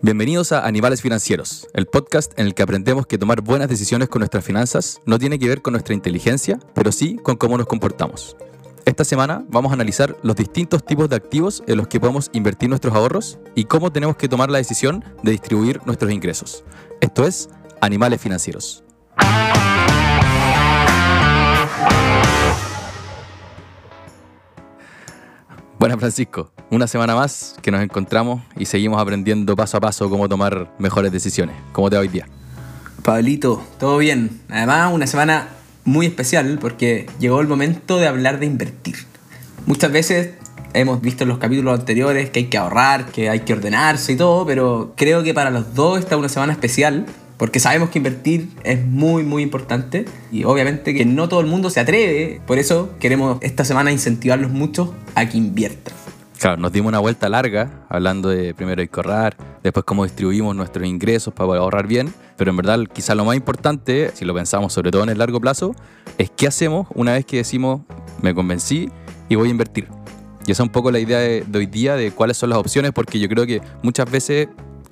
Bienvenidos a Animales Financieros, el podcast en el que aprendemos que tomar buenas decisiones con nuestras finanzas no tiene que ver con nuestra inteligencia, pero sí con cómo nos comportamos. Esta semana vamos a analizar los distintos tipos de activos en los que podemos invertir nuestros ahorros y cómo tenemos que tomar la decisión de distribuir nuestros ingresos. Esto es Animales Financieros. Buenas Francisco, una semana más que nos encontramos y seguimos aprendiendo paso a paso cómo tomar mejores decisiones. ¿Cómo te va hoy día? Pablito, todo bien. Además, una semana muy especial porque llegó el momento de hablar de invertir. Muchas veces hemos visto en los capítulos anteriores que hay que ahorrar, que hay que ordenarse y todo, pero creo que para los dos esta es una semana especial porque sabemos que invertir es muy muy importante y obviamente que no todo el mundo se atreve, por eso queremos esta semana incentivarlos mucho a que inviertan. Claro, nos dimos una vuelta larga hablando de primero que ahorrar, después cómo distribuimos nuestros ingresos para ahorrar bien, pero en verdad quizá lo más importante, si lo pensamos sobre todo en el largo plazo, es qué hacemos una vez que decimos me convencí y voy a invertir. Y esa es un poco la idea de, de hoy día de cuáles son las opciones, porque yo creo que muchas veces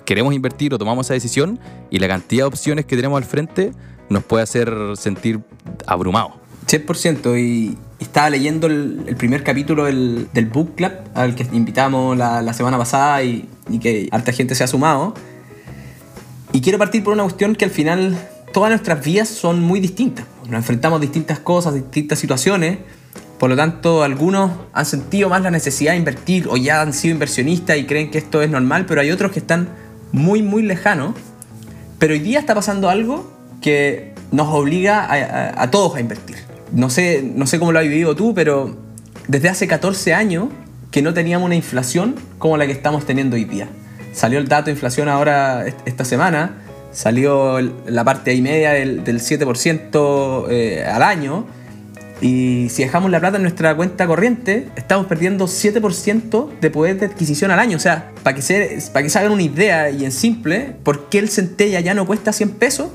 queremos invertir o tomamos esa decisión y la cantidad de opciones que tenemos al frente nos puede hacer sentir abrumados. 100% y estaba leyendo el, primer capítulo del, Book Club al que invitamos la, semana pasada y, y, que harta gente se ha sumado. Y quiero partir por una cuestión que al final todas nuestras vidas son muy distintas. Nos enfrentamos a distintas cosas, distintas situaciones. Por lo tanto, algunos han sentido más la necesidad de invertir o ya han sido inversionistas y creen que esto es normal, pero hay otros que están muy, muy lejano. Pero hoy día está pasando algo que nos obliga a, todos a invertir. No sé, no sé cómo lo has vivido tú, pero desde hace 14 años que no teníamos una inflación como la que estamos teniendo hoy día. Salió el dato de inflación ahora esta semana, salió la parte ahí media del, 7% eh, al año y si dejamos la plata en nuestra cuenta corriente, estamos perdiendo 7% de poder de adquisición al año. O sea, para que, se, para que se hagan una idea y en simple, ¿por qué el centella ya no cuesta 100 pesos?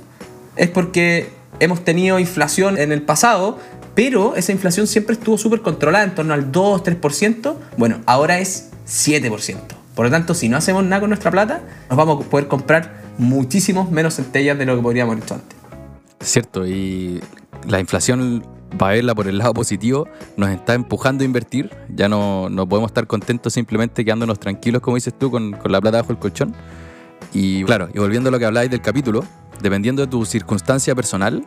Es porque hemos tenido inflación en el pasado, pero esa inflación siempre estuvo súper controlada, en torno al 2-3%. Bueno, ahora es 7%. Por lo tanto, si no hacemos nada con nuestra plata, nos vamos a poder comprar muchísimos menos centellas de lo que podríamos haber hecho antes. Cierto, y la inflación para verla por el lado positivo, nos está empujando a invertir. Ya no, no podemos estar contentos simplemente quedándonos tranquilos, como dices tú, con, con la plata bajo el colchón. Y claro, y volviendo a lo que habláis del capítulo, dependiendo de tu circunstancia personal,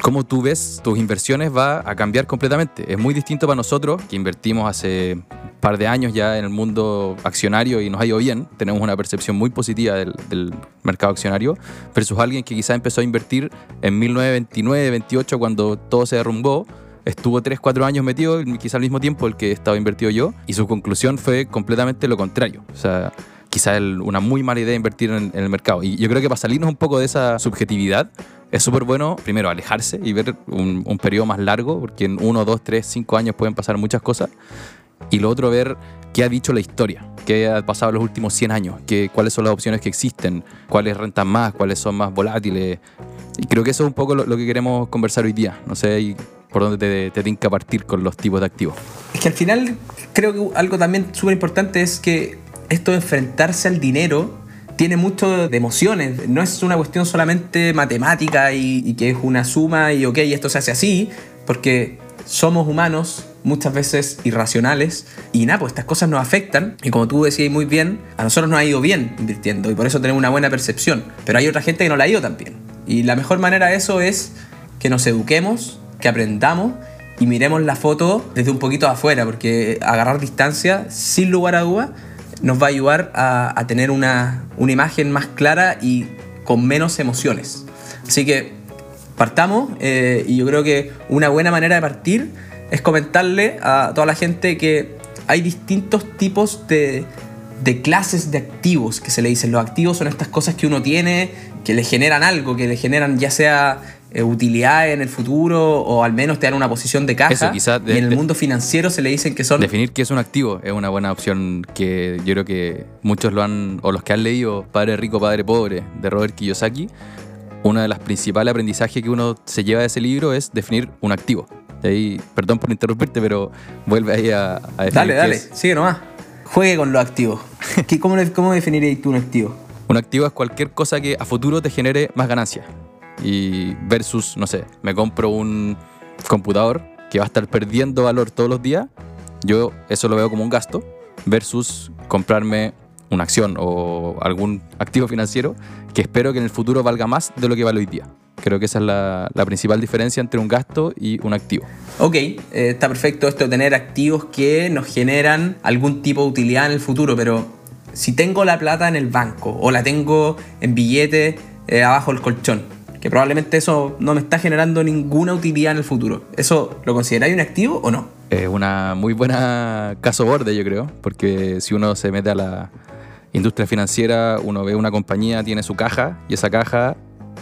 cómo tú ves tus inversiones va a cambiar completamente. Es muy distinto para nosotros, que invertimos hace par de años ya en el mundo accionario y nos ha ido bien, tenemos una percepción muy positiva del, mercado accionario, versus alguien que quizá empezó a invertir en 1929, 28, cuando todo se derrumbó, estuvo 3, 4 años metido, quizá al mismo tiempo el que estaba invertido yo, y su conclusión fue completamente lo contrario. O sea, quizá una muy mala idea invertir en, el mercado. Y yo creo que para salirnos un poco de esa subjetividad, es súper bueno, primero, alejarse y ver un, un, periodo más largo, porque en uno, dos, tres, cinco años pueden pasar muchas cosas. Y lo otro, ver qué ha dicho la historia, qué ha pasado en los últimos 100 años, qué, cuáles son las opciones que existen, cuáles rentan más, cuáles son más volátiles. Y creo que eso es un poco lo, que queremos conversar hoy día. No sé por dónde te, te que partir con los tipos de activos. Es que al final creo que algo también súper importante es que esto de enfrentarse al dinero tiene mucho de emociones. No es una cuestión solamente matemática y, que es una suma y ok, esto se hace así, porque somos humanos, muchas veces irracionales, y nada, pues estas cosas nos afectan, y como tú decías muy bien, a nosotros nos ha ido bien invirtiendo, y por eso tenemos una buena percepción, pero hay otra gente que no la ha ido tan bien. Y la mejor manera de eso es que nos eduquemos, que aprendamos, y miremos la foto desde un poquito afuera, porque agarrar distancia, sin lugar a duda, nos va a ayudar a, tener una, imagen más clara y con menos emociones. Así que partamos eh, y yo creo que una buena manera de partir es comentarle a toda la gente que hay distintos tipos de, de clases de activos que se le dicen. Los activos son estas cosas que uno tiene, que le generan algo, que le generan ya sea eh, utilidad en el futuro o al menos te dan una posición de caja. y en el mundo financiero se le dicen que son... Definir qué es un activo es una buena opción que yo creo que muchos lo han, o los que han leído Padre Rico, Padre Pobre de Robert Kiyosaki, uno de los principales aprendizajes que uno se lleva de ese libro es definir un activo. Ahí, perdón por interrumpirte, pero vuelve ahí a, a definir. Dale, dale, sigue nomás. Juegue con los activos. ¿Cómo, ¿Cómo definirías tú un activo? Un activo es cualquier cosa que a futuro te genere más ganancia. Y versus, no sé, me compro un computador que va a estar perdiendo valor todos los días, yo eso lo veo como un gasto, versus comprarme una acción o algún activo financiero que espero que en el futuro valga más de lo que vale hoy día. Creo que esa es la, principal diferencia entre un gasto y un activo. Ok, eh, está perfecto esto de tener activos que nos generan algún tipo de utilidad en el futuro, pero si tengo la plata en el banco o la tengo en billete eh, abajo del colchón, que probablemente eso no me está generando ninguna utilidad en el futuro, ¿eso lo consideráis un activo o no? Es una muy buena caso borde, yo creo, porque si uno se mete a la industria financiera, uno ve una compañía, tiene su caja y esa caja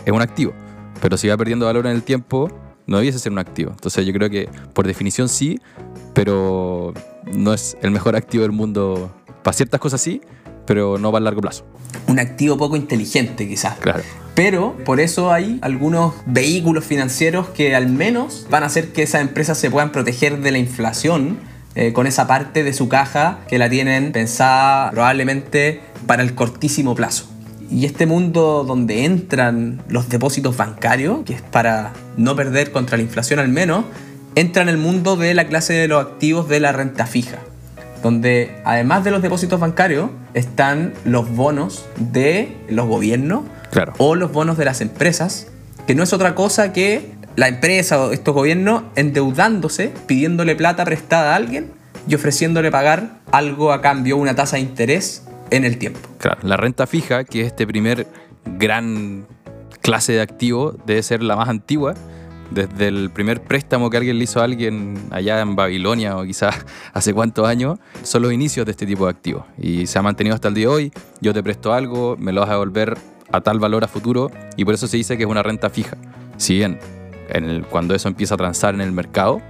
es un activo. Pero si va perdiendo valor en el tiempo, no debiese ser un activo. Entonces yo creo que por definición sí, pero no es el mejor activo del mundo. Para ciertas cosas sí, pero no para el largo plazo. Un activo poco inteligente quizás. Claro. Pero por eso hay algunos vehículos financieros que al menos van a hacer que esas empresas se puedan proteger de la inflación eh, con esa parte de su caja que la tienen pensada probablemente para el cortísimo plazo. Y este mundo donde entran los depósitos bancarios, que es para no perder contra la inflación al menos, entra en el mundo de la clase de los activos de la renta fija, donde además de los depósitos bancarios están los bonos de los gobiernos o los bonos de las empresas, que no es otra cosa que la empresa o estos gobiernos endeudándose, pidiéndole plata prestada a alguien y ofreciéndole pagar algo a cambio, una tasa de interés en el tiempo. Claro, la renta fija, que es este primer gran clase de activo, debe ser la más antigua. Desde el primer préstamo que alguien le hizo a alguien allá en Babilonia o quizás hace cuántos años, son los inicios de este tipo de activos. Y se ha mantenido hasta el día de hoy. Yo te presto algo, me lo vas a devolver a tal valor a futuro y por eso se dice que es una renta fija. Si bien cuando eso empieza a transar en el mercado,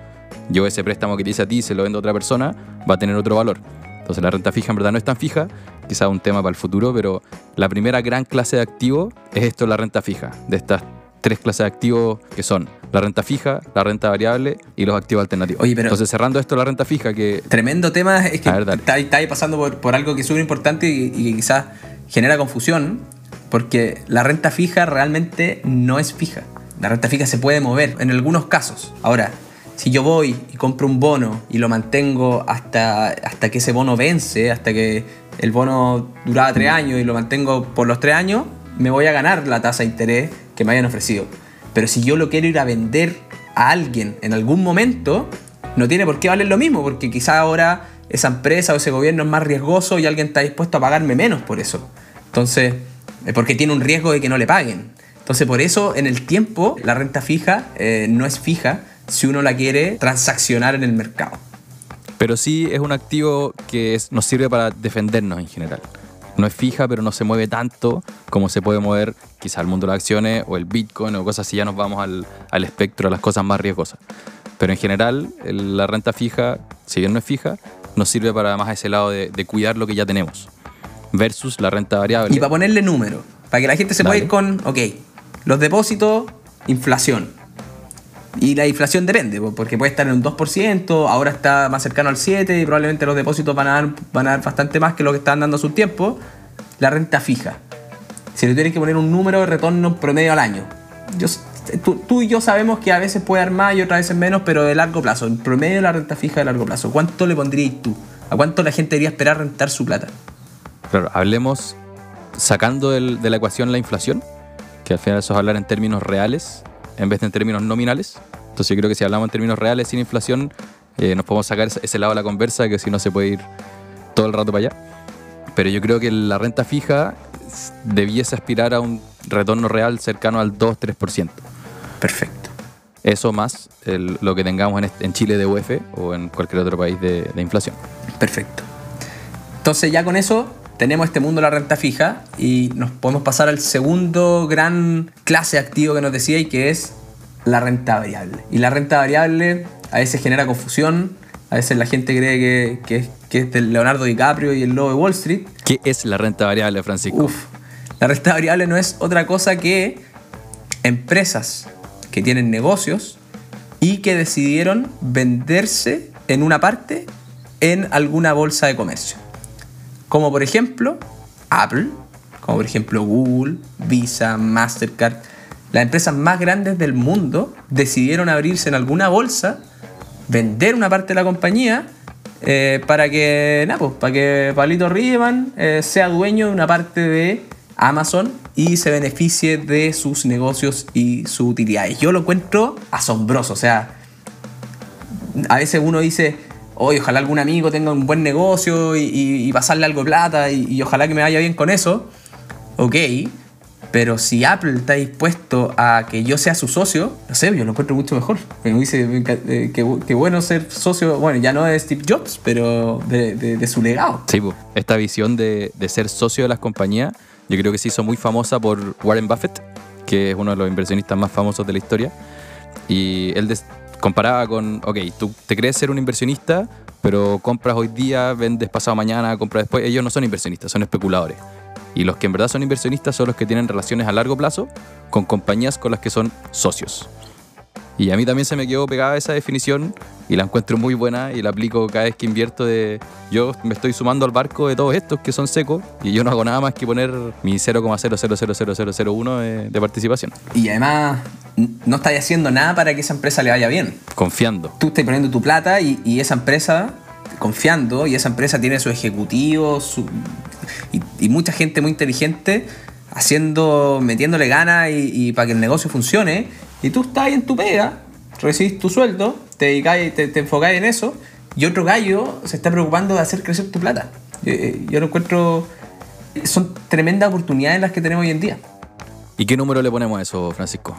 yo ese préstamo que te hice a ti se lo vendo a otra persona, va a tener otro valor. Entonces la renta fija en verdad no es tan fija, quizá un tema para el futuro, pero la primera gran clase de activo es esto, la renta fija, de estas tres clases de activos que son la renta fija, la renta variable y los activos alternativos. Oye, pero Entonces, cerrando esto, la renta fija que... Tremendo tema, es que está, ahí pasando por, algo que es súper importante y, y, que quizás genera confusión, porque la renta fija realmente no es fija. La renta fija se puede mover en algunos casos. Ahora, si yo voy y compro un bono y lo mantengo hasta, hasta que ese bono vence, hasta que el bono duraba tres años y lo mantengo por los tres años, me voy a ganar la tasa de interés que me hayan ofrecido. Pero si yo lo quiero ir a vender a alguien en algún momento, no tiene por qué valer lo mismo, porque quizá ahora esa empresa o ese gobierno es más riesgoso y alguien está dispuesto a pagarme menos por eso. Entonces, es porque tiene un riesgo de que no le paguen. Entonces, por eso en el tiempo la renta fija eh, no es fija si uno la quiere transaccionar en el mercado. Pero sí es un activo que nos sirve para defendernos en general. No es fija, pero no se mueve tanto como se puede mover quizá el mundo de las acciones o el Bitcoin o cosas así. Ya nos vamos al, espectro, a las cosas más riesgosas. Pero en general, la renta fija, si bien no es fija, nos sirve para más ese lado de, cuidar lo que ya tenemos. Versus la renta variable. Y para ponerle número, para que la gente se pueda ir con, ok, los depósitos, inflación. Y la inflación depende, porque puede estar en un 2%, ahora está más cercano al 7% y probablemente los depósitos van a dar, van a dar bastante más que lo que estaban dando a su tiempo. La renta fija. Si le tienes que poner un número de retorno promedio al año. Yo, tú, y yo sabemos que a veces puede dar más y otras veces menos, pero de largo plazo. En promedio de la renta fija de largo plazo. ¿Cuánto le pondrías tú? ¿A cuánto la gente debería esperar rentar su plata? Claro, hablemos sacando de la ecuación la inflación, que al final eso es hablar en términos reales en vez de en términos nominales. Entonces yo creo que si hablamos en términos reales sin inflación, eh, nos podemos sacar ese lado de la conversa que si no se puede ir todo el rato para allá. Pero yo creo que la renta fija debiese aspirar a un retorno real cercano al 2-3%. Perfecto. Eso más lo que tengamos en, Chile de UF o en cualquier otro país de, de inflación. Perfecto. Entonces ya con eso tenemos este mundo de la renta fija y nos podemos pasar al segundo gran clase activo que nos decía y que es la renta variable. Y la renta variable a veces genera confusión, a veces la gente cree que, que, es de Leonardo DiCaprio y el lobo de Wall Street. ¿Qué es la renta variable, Francisco? Uf, la renta variable no es otra cosa que empresas que tienen negocios y que decidieron venderse en una parte en alguna bolsa de comercio como por ejemplo Apple, como por ejemplo Google, Visa, Mastercard, las empresas más grandes del mundo decidieron abrirse en alguna bolsa, vender una parte de la compañía eh, para que, nada, pues, para que Pablito Riemann eh, sea dueño de una parte de Amazon y se beneficie de sus negocios y sus utilidades. Yo lo encuentro asombroso, o sea, a veces uno dice, oye, ojalá algún amigo tenga un buen negocio y, pasarle algo de plata y, y, ojalá que me vaya bien con eso. Ok, pero si Apple está dispuesto a que yo sea su socio, no sé, yo lo encuentro mucho mejor. Me dice eh, que, bueno ser socio, bueno, ya no de Steve Jobs, pero de, su legado. Sí, esta visión de, ser socio de las compañías, yo creo que se hizo muy famosa por Warren Buffett, que es uno de los inversionistas más famosos de la historia. Y él comparaba con, ok, tú te crees ser un inversionista, pero compras hoy día, vendes pasado mañana, compras después. Ellos no son inversionistas, son especuladores. Y los que en verdad son inversionistas son los que tienen relaciones a largo plazo con compañías con las que son socios. Y a mí también se me quedó pegada esa definición y la encuentro muy buena y la aplico cada vez que invierto de yo me estoy sumando al barco de todos estos que son secos y yo no hago nada más que poner mi 0,000001 de, de participación. Y además no estás haciendo nada para que esa empresa le vaya bien. Confiando. Tú estás poniendo tu plata y, y esa empresa confiando y esa empresa tiene su ejecutivo y, mucha gente muy inteligente haciendo, metiéndole ganas y, para que el negocio funcione. Y tú estás ahí en tu pega, recibís tu sueldo, te dedicáis, te, te enfocáis en eso y otro gallo se está preocupando de hacer crecer tu plata. Yo, eh, yo lo encuentro... Son tremendas oportunidades las que tenemos hoy en día. ¿Y qué número le ponemos a eso, Francisco?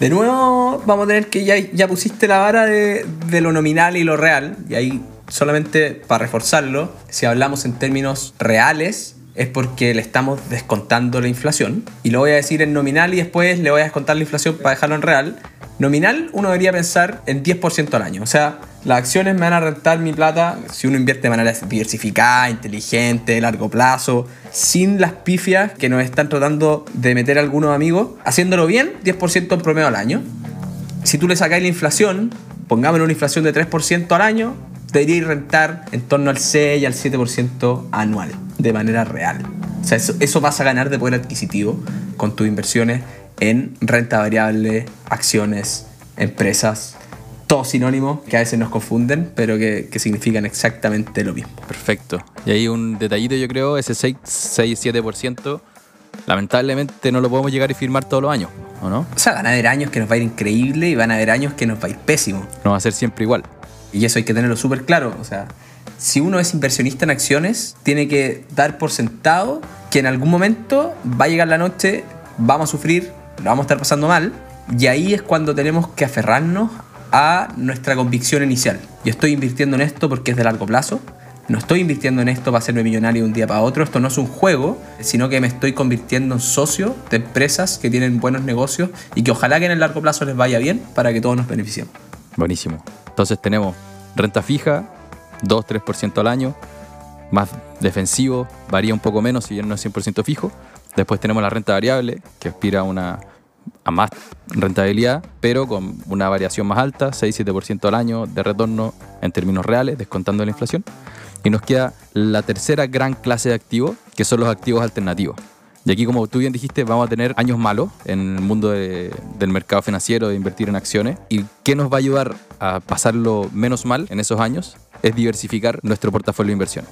De nuevo, vamos a tener que ya, ya pusiste la vara de, de, lo nominal y lo real. Y ahí solamente para reforzarlo, si hablamos en términos reales, es porque le estamos descontando la inflación. Y lo voy a decir en nominal y después le voy a descontar la inflación para dejarlo en real. Nominal uno debería pensar en 10% al año. O sea, las acciones me van a rentar mi plata si uno invierte de manera diversificada, inteligente, largo plazo, sin las pifias que nos están tratando de meter algunos amigos. Haciéndolo bien, 10% en promedio al año. Si tú le sacáis la inflación, pongamos una inflación de 3% al año, debería rentar en torno al 6 y al 7% anual, de manera real. O sea, eso, vas a ganar de poder adquisitivo con tus inversiones en renta variable, acciones, empresas, todo sinónimo que a veces nos confunden, pero que, significan exactamente lo mismo. Perfecto. Y ahí un detallito, yo creo, ese 6-7%, lamentablemente no lo podemos llegar y firmar todos los años, ¿o no? O sea, van a haber años que nos va a ir increíble y van a haber años que nos va a ir pésimo. No va a ser siempre igual. Y eso hay que tenerlo súper claro. O sea, si uno es inversionista en acciones, tiene que dar por sentado que en algún momento va a llegar la noche, vamos a sufrir, lo vamos a estar pasando mal, y ahí es cuando tenemos que aferrarnos a nuestra convicción inicial. Yo estoy invirtiendo en esto porque es de largo plazo, no estoy invirtiendo en esto para hacerme millonario de un día para otro, esto no es un juego, sino que me estoy convirtiendo en socio de empresas que tienen buenos negocios y que ojalá que en el largo plazo les vaya bien para que todos nos beneficiemos. Buenísimo. Entonces tenemos renta fija, 2-3% al año, más defensivo, varía un poco menos si ya no es 100% fijo. Después tenemos la renta variable, que aspira a, una, a más rentabilidad, pero con una variación más alta, 6-7% al año de retorno en términos reales, descontando la inflación. Y nos queda la tercera gran clase de activos, que son los activos alternativos. Y aquí, como tú bien dijiste, vamos a tener años malos en el mundo del mercado financiero, de invertir en acciones. ¿Y qué nos va a ayudar a pasarlo menos mal en esos años? Es diversificar nuestro portafolio de inversión.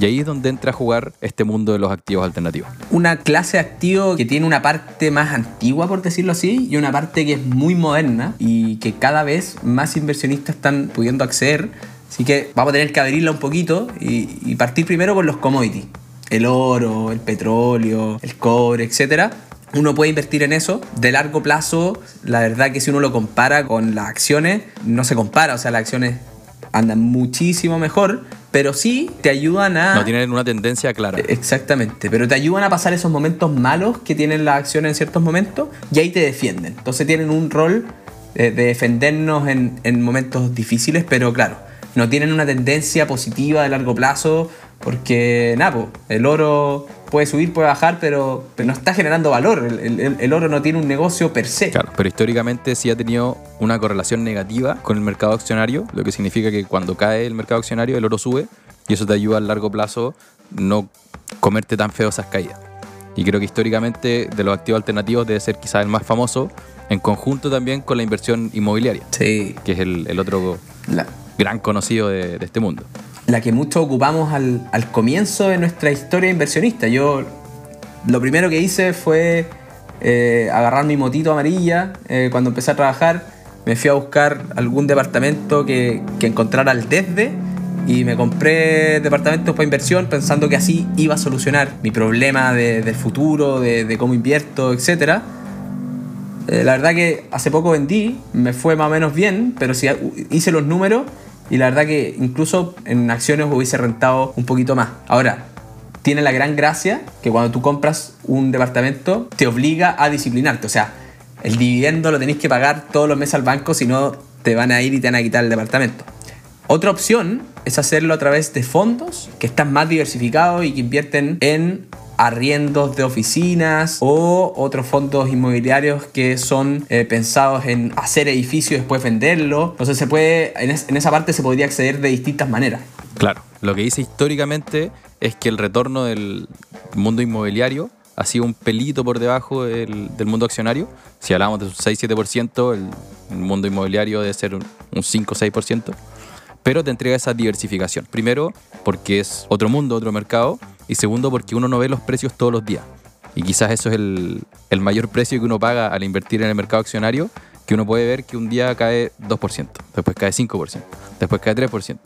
Y ahí es donde entra a jugar este mundo de los activos alternativos. Una clase de activo que tiene una parte más antigua, por decirlo así, y una parte que es muy moderna y que cada vez más inversionistas están pudiendo acceder. Así que vamos a tener que abrirla un poquito y, partir primero por los commodities el oro, el petróleo, el cobre, etc. Uno puede invertir en eso. De largo plazo, la verdad que si uno lo compara con las acciones, no se compara. O sea, las acciones andan muchísimo mejor, pero sí te ayudan a... No tienen una tendencia clara. Exactamente, pero te ayudan a pasar esos momentos malos que tienen las acciones en ciertos momentos y ahí te defienden. Entonces tienen un rol de, defendernos en, en momentos difíciles, pero claro, no tienen una tendencia positiva de largo plazo porque, nada, el oro puede subir, puede bajar, pero, no está generando valor. El, oro no tiene un negocio per se. Claro, pero históricamente sí ha tenido una correlación negativa con el mercado accionario, lo que significa que cuando cae el mercado accionario, el oro sube y eso te ayuda a largo plazo no comerte tan feo esas caídas. Y creo que históricamente de los activos alternativos debe ser quizás el más famoso, en conjunto también con la inversión inmobiliaria, Sí. que es el, el otro La, gran conocido de, de este mundo. La que mucho ocupamos al, al comienzo de nuestra historia inversionista. Yo lo primero que hice fue eh, agarrar mi motito amarilla eh, cuando empecé a trabajar. Me fui a buscar algún departamento que, que encontrara al desde y me compré departamentos para inversión pensando que así iba a solucionar mi problema de- del futuro, de, de cómo invierto, etcétera. Eh, la verdad que hace poco vendí, me fue más o menos bien, pero si hice los números y la verdad que incluso en acciones hubiese rentado un poquito más. Ahora, tiene la gran gracia que cuando tú compras un departamento te obliga a disciplinarte. O sea, el dividendo lo tenéis que pagar todos los meses al banco, si no te van a ir y te van a quitar el departamento. Otra opción es hacerlo a través de fondos que están más diversificados y que invierten en arriendos de oficinas o otros fondos inmobiliarios que son eh, pensados en hacer edificios y después venderlo. Entonces se puede, en, es- en esa parte se podría acceder de distintas maneras. Claro, lo que dice históricamente es que el retorno del mundo inmobiliario ha sido un pelito por debajo del, del mundo accionario. Si hablamos de un 6-7%, el, el mundo inmobiliario debe ser un, un 5-6%. Pero te entrega esa diversificación. Primero, porque es otro mundo, otro mercado. Y segundo, porque uno no ve los precios todos los días. Y quizás eso es el, mayor precio que uno paga al invertir en el mercado accionario, que uno puede ver que un día cae 2%, después cae 5%, después cae 3%.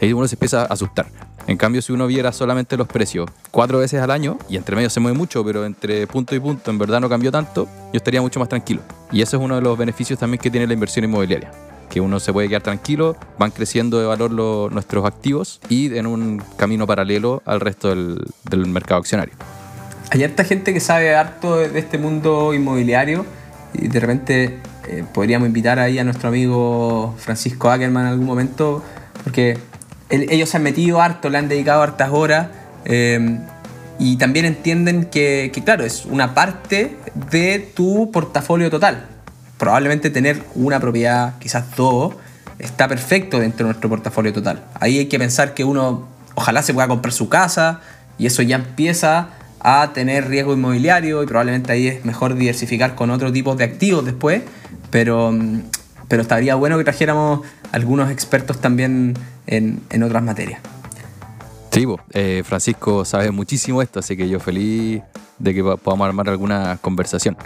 Ahí uno se empieza a asustar. En cambio, si uno viera solamente los precios cuatro veces al año, y entre medio se mueve mucho, pero entre punto y punto en verdad no cambió tanto, yo estaría mucho más tranquilo. Y eso es uno de los beneficios también que tiene la inversión inmobiliaria. Que uno se puede quedar tranquilo, van creciendo de valor lo- nuestros activos y en un camino paralelo al resto del, mercado accionario. Hay harta gente que sabe harto de este mundo inmobiliario y de repente eh, podríamos invitar ahí a nuestro amigo Francisco Ackerman en algún momento porque ellos se han metido harto, le han dedicado hartas horas eh, y también entienden que, claro, es una parte de tu portafolio total. Probablemente tener una propiedad, quizás dos, está perfecto dentro de nuestro portafolio total. Ahí hay que pensar que uno ojalá se pueda comprar su casa y eso ya empieza a tener riesgo inmobiliario y probablemente ahí es mejor diversificar con otro tipo de activos después, pero, mm, pero estaría bueno que trajéramos algunos expertos también en, en otras materias. Sí, eh, Francisco sabe muchísimo esto, así que yo feliz de que po- podamos armar alguna conversación.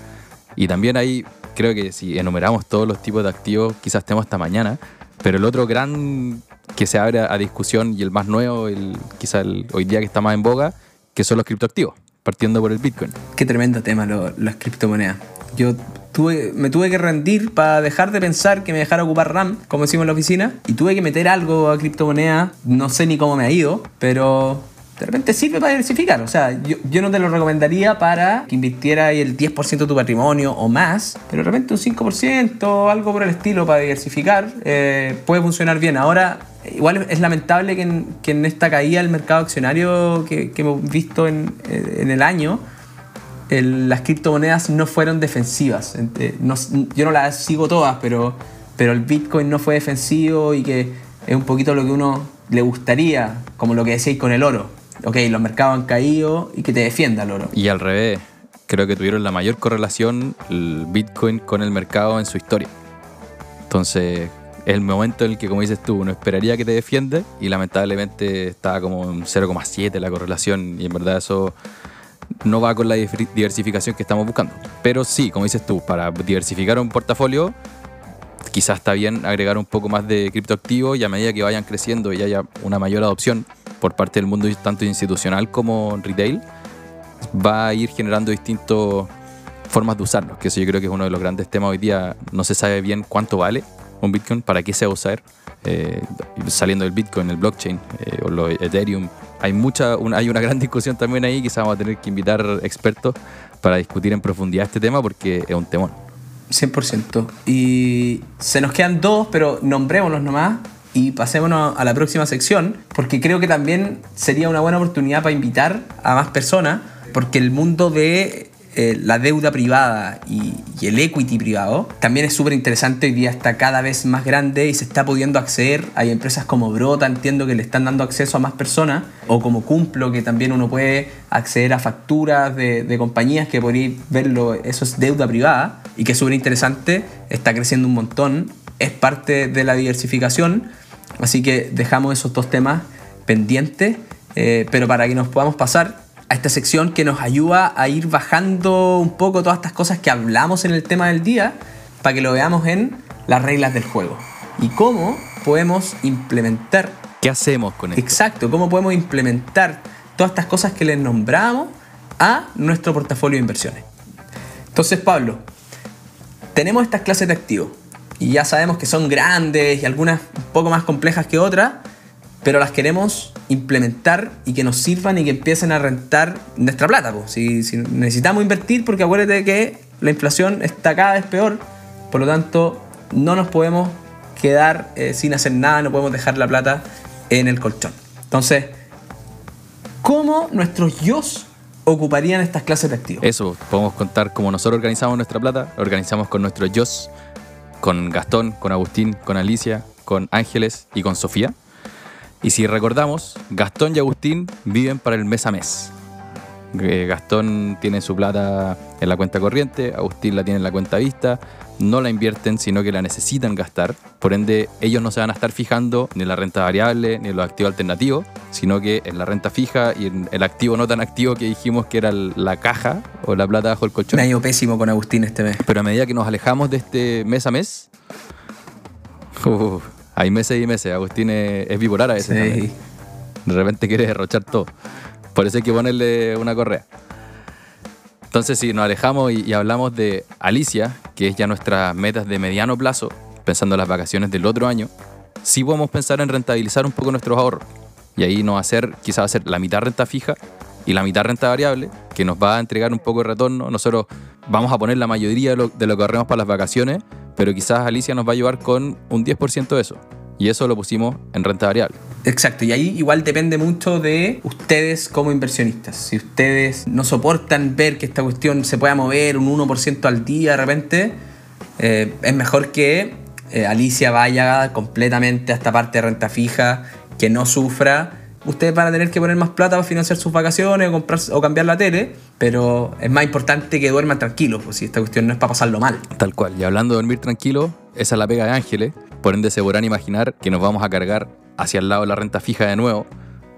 Y también ahí creo que si enumeramos todos los tipos de activos, quizás estemos hasta mañana, pero el otro gran que se abre a discusión y el más nuevo, el, quizás el, hoy día que está más en boga, que son los criptoactivos, partiendo por el Bitcoin. Qué tremendo tema lo- las criptomonedas. Yo tuve, me tuve que rendir para dejar de pensar que me dejara ocupar RAM, como decimos en la oficina, y tuve que meter algo a criptomonedas. No sé ni cómo me ha ido, pero de repente sirve para diversificar. O sea, yo, no te lo recomendaría para que invirtieras el 10% de tu patrimonio o más, pero de repente un 5%, algo por el estilo para diversificar, eh, puede funcionar bien. Ahora, igual es lamentable que en, esta caída del mercado accionario que, hemos visto en, en el año, las criptomonedas no fueron defensivas. No- yo no las sigo todas, pero, pero el Bitcoin no fue defensivo y que es un poquito lo que uno le gustaría, como lo que decíais con el oro. Ok, los mercados han caído y que te defienda el oro. Y al revés, creo que tuvieron la mayor correlación el Bitcoin con el mercado en su historia. Entonces, el momento en el que, como dices tú, uno esperaría que te defiende y lamentablemente estaba como en 0,7 la correlación y en verdad eso no va con la diversificación que estamos buscando. Pero sí, como dices tú, para diversificar un portafolio, quizás está bien agregar un poco más de criptoactivos y a medida que vayan creciendo y haya una mayor adopción por parte del mundo tanto institucional como retail, va a ir generando distintas formas de usarlos, que eso yo creo que es uno de los grandes temas hoy día. No se sabe bien cuánto vale un Bitcoin, para qué se va a usar, eh, saliendo del Bitcoin, el blockchain eh, o lo Ethereum. Hay, mucha, hay una gran discusión también ahí, quizás vamos a tener que invitar expertos para discutir en profundidad este tema porque es un temón. 100%. Y se nos quedan dos, pero nombrémonos nomás y pasémonos a la próxima sección, porque creo que también sería una buena oportunidad para invitar a más personas, porque el mundo de eh, la deuda privada y, el equity privado también es súper interesante. Hoy día está cada vez más grande y se está pudiendo acceder. Hay empresas como Brota, entiendo que le están dando acceso a más personas, o como Cumplo, que también uno puede acceder a facturas de, compañías que podéis verlo. Eso es deuda privada y que es súper interesante. Está creciendo un montón. Es parte de la diversificación. Así que dejamos esos dos temas pendientes. Eh, pero para que nos podamos pasar a esta sección que nos ayuda a ir bajando un poco todas estas cosas que hablamos en el tema del día para que lo veamos en las reglas del juego. Y cómo podemos implementar. ¿Qué hacemos con esto? Exacto, cómo podemos implementar todas estas cosas que les nombramos a nuestro portafolio de inversiones. Entonces, Pablo, tenemos estas clases de activos y ya sabemos que son grandes y algunas un poco más complejas que otras, pero las queremos implementar y que nos sirvan y que empiecen a rentar nuestra plata. Si, necesitamos invertir, porque acuérdate que la inflación está cada vez peor, por lo tanto no nos podemos quedar eh, sin hacer nada, no podemos dejar la plata en el colchón. Entonces, ¿cómo nuestros yo ocuparían estas clases de activos? Eso, podemos contar cómo nosotros organizamos nuestra plata, organizamos con nuestros yo, con Gastón, con Agustín, con Alicia, con Ángeles y con Sofía. Y si recordamos, Gastón y Agustín viven para el mes a mes. Eh, Gastón tiene su plata en la cuenta corriente, Agustín la tiene en la cuenta vista, no la invierten, sino que la necesitan gastar. Por ende, ellos no se van a estar fijando ni en la renta variable ni en los activos alternativos, sino que en la renta fija y en el activo no tan activo que dijimos que era la caja o la plata bajo el colchón. Me ha ido pésimo con Agustín este mes. Pero a medida que nos alejamos de este mes a mes, hay meses y meses. Agustín es, bipolar a veces. Sí. De repente quiere derrochar todo. Por eso hay que ponerle una correa. Entonces, si nos alejamos y, hablamos de Alicia, que es ya nuestras metas de mediano plazo, pensando en las vacaciones del otro año, sí podemos pensar en rentabilizar un poco nuestros ahorros. Y ahí nos va hacer, quizás hacer la mitad renta fija y la mitad renta variable, que nos va a entregar un poco de retorno. Nosotros vamos a poner la mayoría de lo, de lo que ahorremos para las vacaciones pero quizás Alicia nos va a ayudar con un 10% de eso. Y eso lo pusimos en renta variable. Exacto, y ahí igual depende mucho de ustedes como inversionistas. Si ustedes no soportan ver que esta cuestión se pueda mover un 1% al día de repente, eh, es mejor que eh, Alicia vaya completamente a esta parte de renta fija, que no sufra ustedes van a tener que poner más plata para financiar sus vacaciones o, comprar, o cambiar la tele, pero es más importante que duerman tranquilos, pues si esta cuestión no es para pasarlo mal. Tal cual, y hablando de dormir tranquilo, esa es la pega de Ángeles, por ende se podrán imaginar que nos vamos a cargar hacia el lado de la renta fija de nuevo,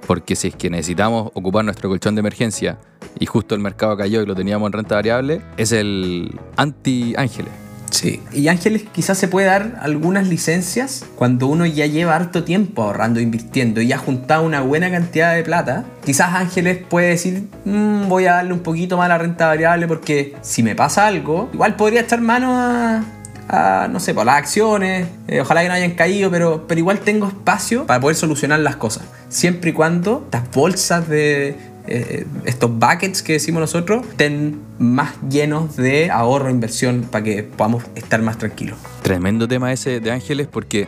porque si es que necesitamos ocupar nuestro colchón de emergencia y justo el mercado cayó y lo teníamos en renta variable, es el anti-Ángeles. Sí. Y Ángeles quizás se puede dar algunas licencias cuando uno ya lleva harto tiempo ahorrando, invirtiendo y ha juntado una buena cantidad de plata. Quizás Ángeles puede decir, mm, voy a darle un poquito más a la renta variable porque si me pasa algo, igual podría echar mano a, no sé, por las acciones, eh, ojalá que no hayan caído, pero, pero igual tengo espacio para poder solucionar las cosas. Siempre y cuando estas bolsas de, eh, estos buckets que decimos nosotros estén más llenos de ahorro e inversión para que podamos estar más tranquilos. Tremendo tema ese de Ángeles porque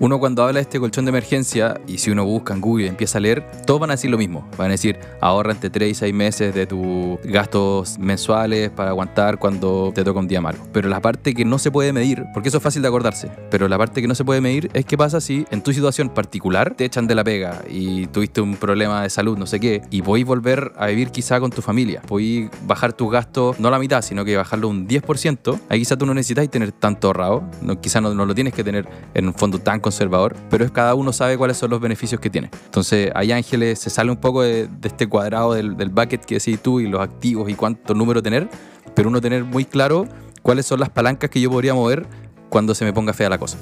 uno cuando habla de este colchón de emergencia y si uno busca en Google y empieza a leer, todos van a decir lo mismo. Van a decir, ahorra entre 3 y 6 meses de tus gastos mensuales para aguantar cuando te toca un día malo. Pero la parte que no se puede medir, porque eso es fácil de acordarse, pero la parte que no se puede medir es qué pasa si en tu situación particular te echan de la pega y tuviste un problema de salud, no sé qué, y podéis volver a vivir quizá con tu familia. Podéis bajar tus gastos, no la mitad, sino que bajarlo un 10%. Ahí quizá tú no necesitas tener tanto ahorrado, no, quizá no, lo tienes que tener en un fondo tan conservador, pero es cada uno sabe cuáles son los beneficios que tiene. Entonces, ahí Ángeles se sale un poco de, este cuadrado del, bucket que decís tú y los activos y cuánto número tener, pero uno tener muy claro cuáles son las palancas que yo podría mover cuando se me ponga fea la cosa.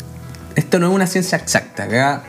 Esto no es una ciencia exacta, acá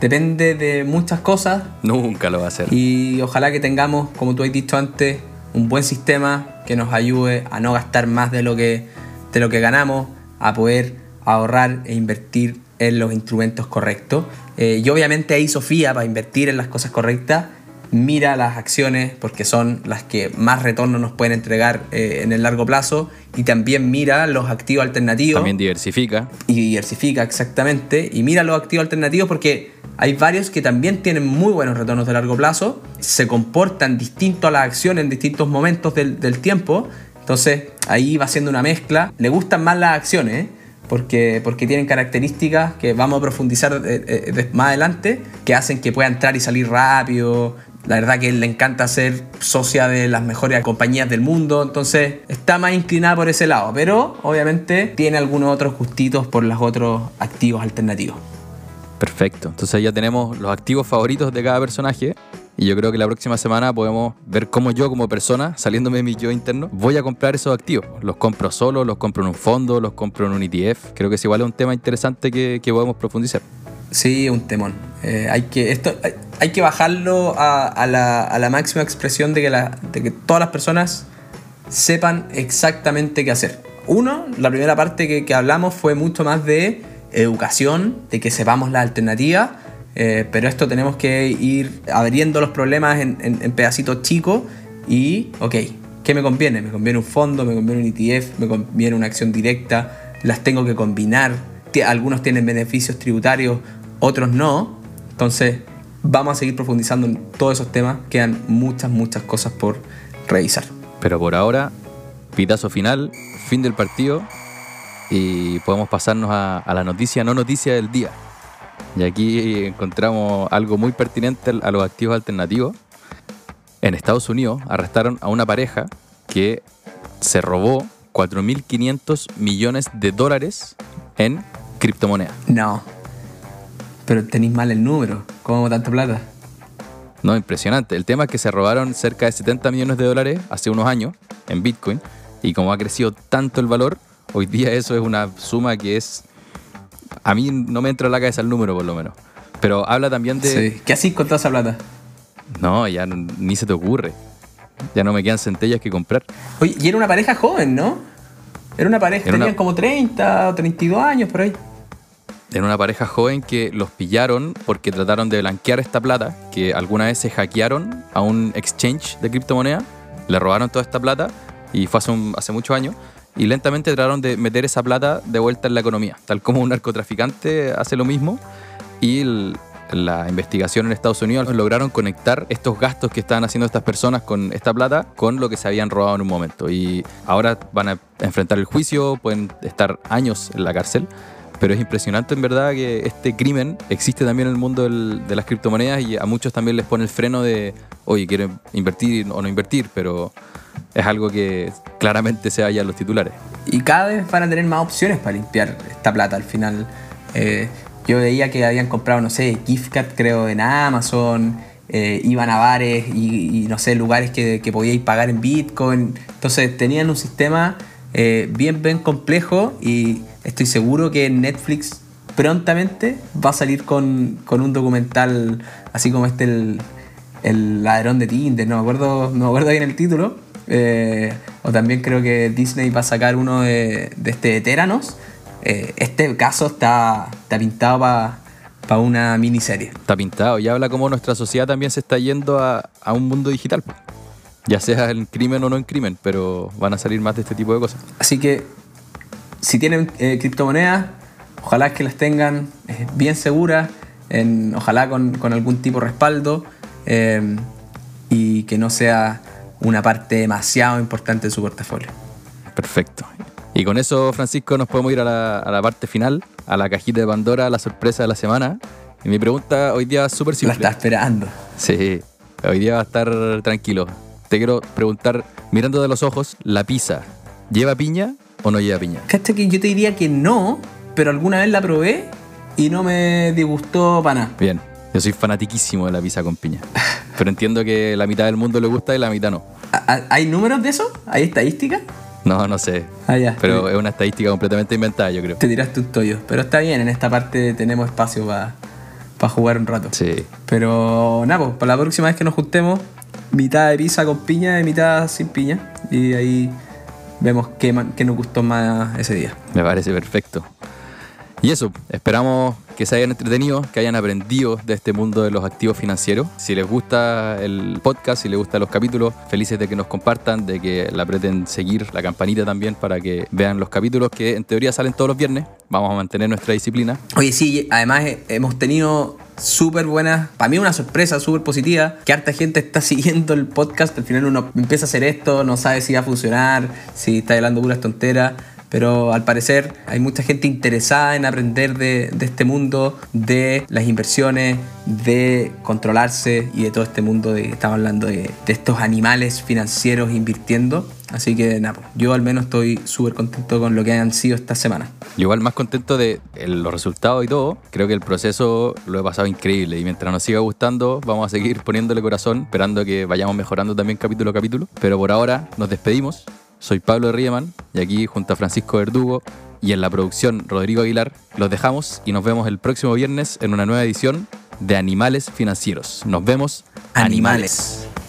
depende de muchas cosas. Nunca lo va a hacer. Y ojalá que tengamos, como tú has dicho antes, un buen sistema que nos ayude a no gastar más de lo que, de lo que ganamos, a poder ahorrar e invertir en los instrumentos correctos. Eh, y obviamente ahí Sofía, para invertir en las cosas correctas, mira las acciones porque son las que más retorno nos pueden entregar eh, en el largo plazo y también mira los activos alternativos. También diversifica. Y diversifica, exactamente. Y mira los activos alternativos porque hay varios que también tienen muy buenos retornos de largo plazo, se comportan distinto a las acciones en distintos momentos del, del tiempo Entonces ahí va siendo una mezcla. Le gustan más las acciones, ¿eh? Porque, porque tienen características que vamos a profundizar eh, eh, más adelante, que hacen que pueda entrar y salir rápido. La verdad que le encanta ser socia de las mejores compañías del mundo, entonces está más inclinada por ese lado, pero obviamente tiene algunos otros gustitos por los otros activos alternativos. Perfecto, entonces ya tenemos los activos favoritos de cada personaje y yo creo que la próxima semana podemos ver cómo yo como persona, saliéndome de mi yo interno, voy a comprar esos activos. Los compro solo, los compro en un fondo, los compro en un ETF. Creo que es igual un tema interesante que, que podemos profundizar. Sí, un temón. Eh, hay, que, esto, hay, que bajarlo a, la, máxima expresión de que, de que todas las personas sepan exactamente qué hacer. Uno, la primera parte que, que hablamos fue mucho más de educación, de que sepamos la alternativa eh, pero esto tenemos que ir abriendo los problemas en, pedacitos chicos y, ok, ¿qué me conviene? ¿Me conviene un fondo? ¿Me conviene un ETF? ¿Me conviene una acción directa? ¿Las tengo que combinar? Algunos tienen beneficios tributarios, otros no. Entonces, vamos a seguir profundizando en todos esos temas. Quedan muchas, muchas cosas por revisar. Pero por ahora, pitazo final, fin del partido y podemos pasarnos a, a la noticia, no noticia del día. Y aquí encontramos algo muy pertinente a los activos alternativos. En Estados Unidos arrestaron a una pareja que se robó 4.500 millones de dólares en criptomonedas. No. Pero tenéis mal el número. ¿Cómo tanta plata? No, impresionante. El tema es que se robaron cerca de 70 millones de dólares hace unos años en Bitcoin. Y como ha crecido tanto el valor, hoy día eso es una suma que es a mí no me entra en la cabeza el número, por lo menos. Pero habla también de. Sí. ¿Qué haces con toda esa plata? No, ya ni se te ocurre. Ya no me quedan centellas que comprar. Oye, y era una pareja joven, ¿no? Era una pareja, tenían como 30 o 32 años por ahí. Era una pareja joven que los pillaron porque trataron de blanquear esta plata, que alguna vez se hackearon a un exchange de criptomonedas, le robaron toda esta plata y fue hace, hace muchos años y lentamente trataron de meter esa plata de vuelta en la economía, tal como un narcotraficante hace lo mismo y la investigación en Estados Unidos lograron conectar estos gastos que estaban haciendo estas personas con esta plata con lo que se habían robado en un momento y ahora van a enfrentar el juicio, pueden estar años en la cárcel. Pero es impresionante en verdad que este crimen existe también en el mundo de las criptomonedas y a muchos también les pone el freno de, oye, quieren invertir o no invertir, pero es algo que claramente se halla en los titulares. Y cada vez van a tener más opciones para limpiar esta plata al final. Eh, yo veía que habían comprado, no sé, gift card creo en Amazon, eh, iban a bares y, no sé, lugares que, que, podíais pagar en Bitcoin. Entonces tenían un sistema eh, bien, bien complejo y estoy seguro que Netflix prontamente va a salir con, con un documental así como este, el, el ladrón de Tinder, no me acuerdo, no me acuerdo bien el título, eh, o también creo que Disney va a sacar uno de, este Etéranos. Eh, este caso está, está pintado para una miniserie. Está pintado y habla como nuestra sociedad también se está yendo a, a un mundo digital. Ya sea en crimen o no en crimen, pero van a salir más de este tipo de cosas. Así que si tienen eh, criptomonedas, ojalá que las tengan bien seguras, en, ojalá con, con, algún tipo de respaldo y que no sea una parte demasiado importante de su portafolio. Perfecto. Y con eso, Francisco, nos podemos ir a la, parte final, a la cajita de Pandora, a la sorpresa de la semana. Y mi pregunta hoy día es súper simple. La está esperando. Sí, hoy día va a estar tranquilo. Te quiero preguntar, mirando de los ojos, ¿la pizza lleva piña o no lleva piña? que yo te diría que no, pero alguna vez la probé y no me disgustó para nada. Bien, yo soy fanatiquísimo de la pizza con piña. Pero entiendo que la mitad del mundo le gusta y la mitad no. ¿Hay números de eso? ¿Hay estadísticas? No, no sé. Ah, ya. Pero es una estadística completamente inventada, yo creo. Te tiraste un tollo. Pero está bien, en esta parte tenemos espacio para jugar un rato. Sí. Pero nada, pues, para la próxima vez que nos juntemos, mitad de pizza con piña y mitad sin piña. Y ahí vemos qué, qué nos gustó más ese día. Me parece perfecto. Y eso, esperamos que se hayan entretenido, que hayan aprendido de este mundo de los activos financieros. Si les gusta el podcast, si les gustan los capítulos, felices de que nos compartan, de que la apreten seguir la campanita también para que vean los capítulos que en teoría salen todos los viernes. Vamos a mantener nuestra disciplina. Oye, sí, además eh, hemos tenido súper buenas. Para mí una sorpresa súper positiva, que harta gente está siguiendo el podcast. Al final uno empieza a hacer esto, no sabe si va a funcionar, si está hablando puras tonteras. Pero al parecer hay mucha gente interesada en aprender de, este mundo, de las inversiones, de controlarse y de todo este mundo de estamos hablando de estos animales financieros invirtiendo. Así que nada, pues, yo al menos estoy súper contento con lo que han sido esta semana. Igual más contento de los resultados y todo. Creo que el proceso lo he pasado increíble y mientras nos siga gustando vamos a seguir poniéndole corazón, esperando que vayamos mejorando también capítulo a capítulo. Pero por ahora nos despedimos. Soy Pablo Riemann y aquí junto a Francisco Verdugo y en la producción Rodrigo Aguilar los dejamos y nos vemos el próximo viernes en una nueva edición de Animales Financieros. Nos vemos. Animales. animales.